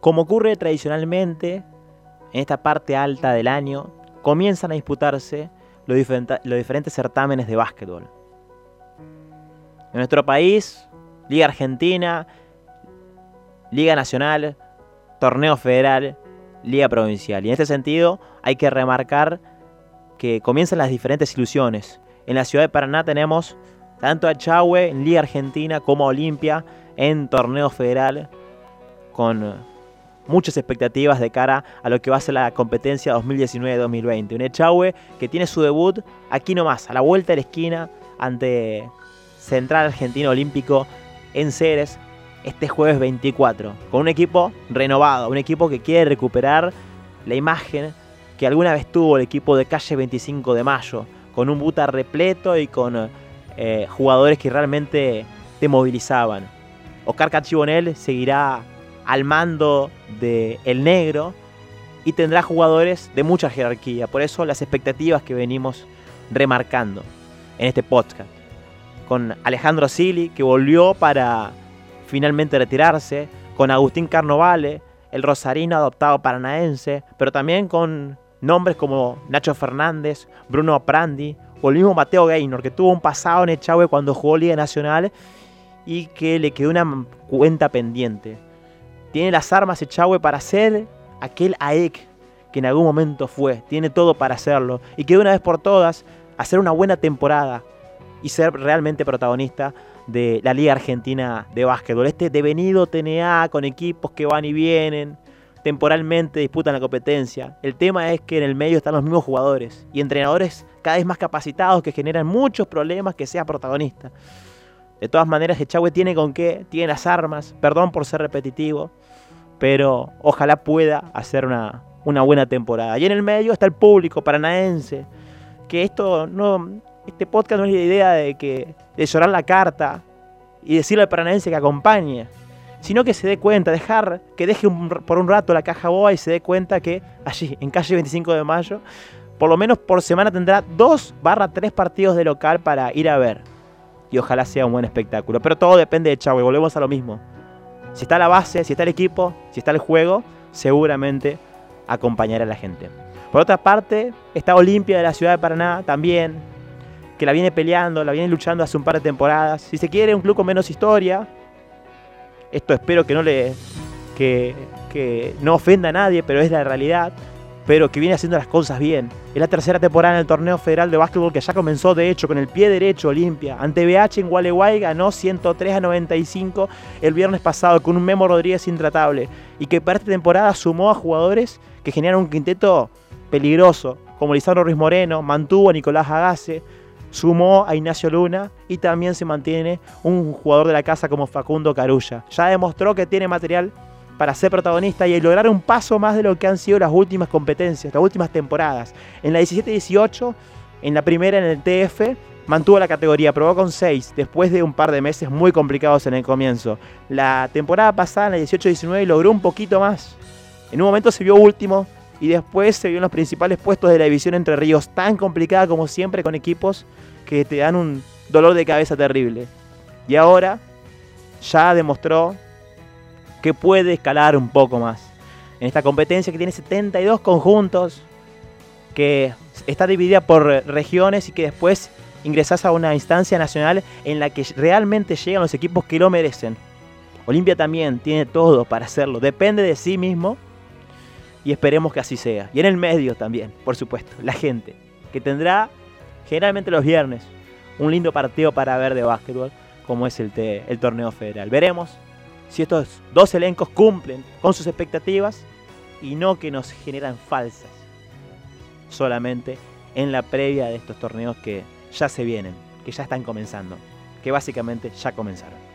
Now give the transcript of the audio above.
Como ocurre tradicionalmente en esta parte alta del año, comienzan a disputarse los, diferentes certámenes de básquetbol. En nuestro país, Liga Argentina, Liga Nacional, Torneo Federal, Liga Provincial. Y en este sentido hay que remarcar que comienzan las diferentes ilusiones. En la ciudad de Paraná tenemos tanto a Chahue en Liga Argentina como a Olimpia en Torneo Federal con muchas expectativas de cara a lo que va a ser la competencia 2019-2020. Un Echagüe que tiene su debut aquí nomás, a la vuelta de la esquina ante Central Argentino Olímpico en Ceres este jueves 24, con un equipo renovado, un equipo que quiere recuperar la imagen que alguna vez tuvo el equipo de calle 25 de Mayo, con un buta repleto y con eh, jugadores que realmente te movilizaban. Oscar Cachibonel seguirá al mando de El Negro y tendrá jugadores de mucha jerarquía. Por eso las expectativas que venimos remarcando en este podcast. Con Alejandro Sili, que volvió para finalmente retirarse, con Agustín Carnovale, el rosarino adoptado paranaense, pero también con nombres como Nacho Fernández, Bruno Prandi o el mismo Mateo Gaynor, que tuvo un pasado en Echagüe cuando jugó Liga Nacional y que le quedó una cuenta pendiente. Tiene las armas Echagüe para ser aquel AEC que en algún momento fue. Tiene todo para hacerlo. Y que de una vez por todas hacer una buena temporada y ser realmente protagonista de la Liga Argentina de Básquetbol. Este devenido TNA con equipos que van y vienen, temporalmente disputan la competencia. El tema es que en el medio están los mismos jugadores y entrenadores cada vez más capacitados que generan muchos problemas que sea protagonista. De todas maneras, Echagüe tiene con qué, tiene las armas, perdón por ser repetitivo, pero ojalá pueda hacer una, una buena temporada. Y en el medio está el público paranaense, que esto no, este podcast no es la idea de que de llorar la carta y decirle al paranaense que acompañe, sino que se dé cuenta, dejar que deje por un rato la caja boa y se dé cuenta que allí, en calle 25 de mayo, por lo menos por semana tendrá dos barra tres partidos de local para ir a ver y ojalá sea un buen espectáculo. Pero todo depende de Chavo y volvemos a lo mismo. Si está la base, si está el equipo, si está el juego, seguramente acompañará a la gente. Por otra parte, está Olimpia de la ciudad de Paraná también, que la viene peleando, la viene luchando hace un par de temporadas. Si se quiere, un club con menos historia. Esto espero que no le. que, que no ofenda a nadie, pero es la realidad pero que viene haciendo las cosas bien. Es la tercera temporada en el torneo federal de básquetbol que ya comenzó de hecho con el pie derecho Olimpia. Ante BH en Gualeguay ganó 103 a 95 el viernes pasado con un Memo Rodríguez intratable y que para esta temporada sumó a jugadores que generan un quinteto peligroso, como Lisandro Ruiz Moreno, mantuvo a Nicolás Agase, sumó a Ignacio Luna y también se mantiene un jugador de la casa como Facundo Carulla. Ya demostró que tiene material para ser protagonista y lograr un paso más de lo que han sido las últimas competencias, las últimas temporadas. En la 17-18, en la primera en el TF, mantuvo la categoría, probó con 6 después de un par de meses muy complicados en el comienzo. La temporada pasada, en la 18-19, logró un poquito más. En un momento se vio último y después se vio en los principales puestos de la división Entre Ríos, tan complicada como siempre con equipos que te dan un dolor de cabeza terrible. Y ahora ya demostró que puede escalar un poco más. En esta competencia que tiene 72 conjuntos, que está dividida por regiones y que después ingresas a una instancia nacional en la que realmente llegan los equipos que lo merecen. Olimpia también tiene todo para hacerlo, depende de sí mismo y esperemos que así sea. Y en el medio también, por supuesto, la gente, que tendrá generalmente los viernes un lindo partido para ver de básquetbol como es el, el torneo federal. Veremos si estos dos elencos cumplen con sus expectativas y no que nos generan falsas solamente en la previa de estos torneos que ya se vienen, que ya están comenzando, que básicamente ya comenzaron.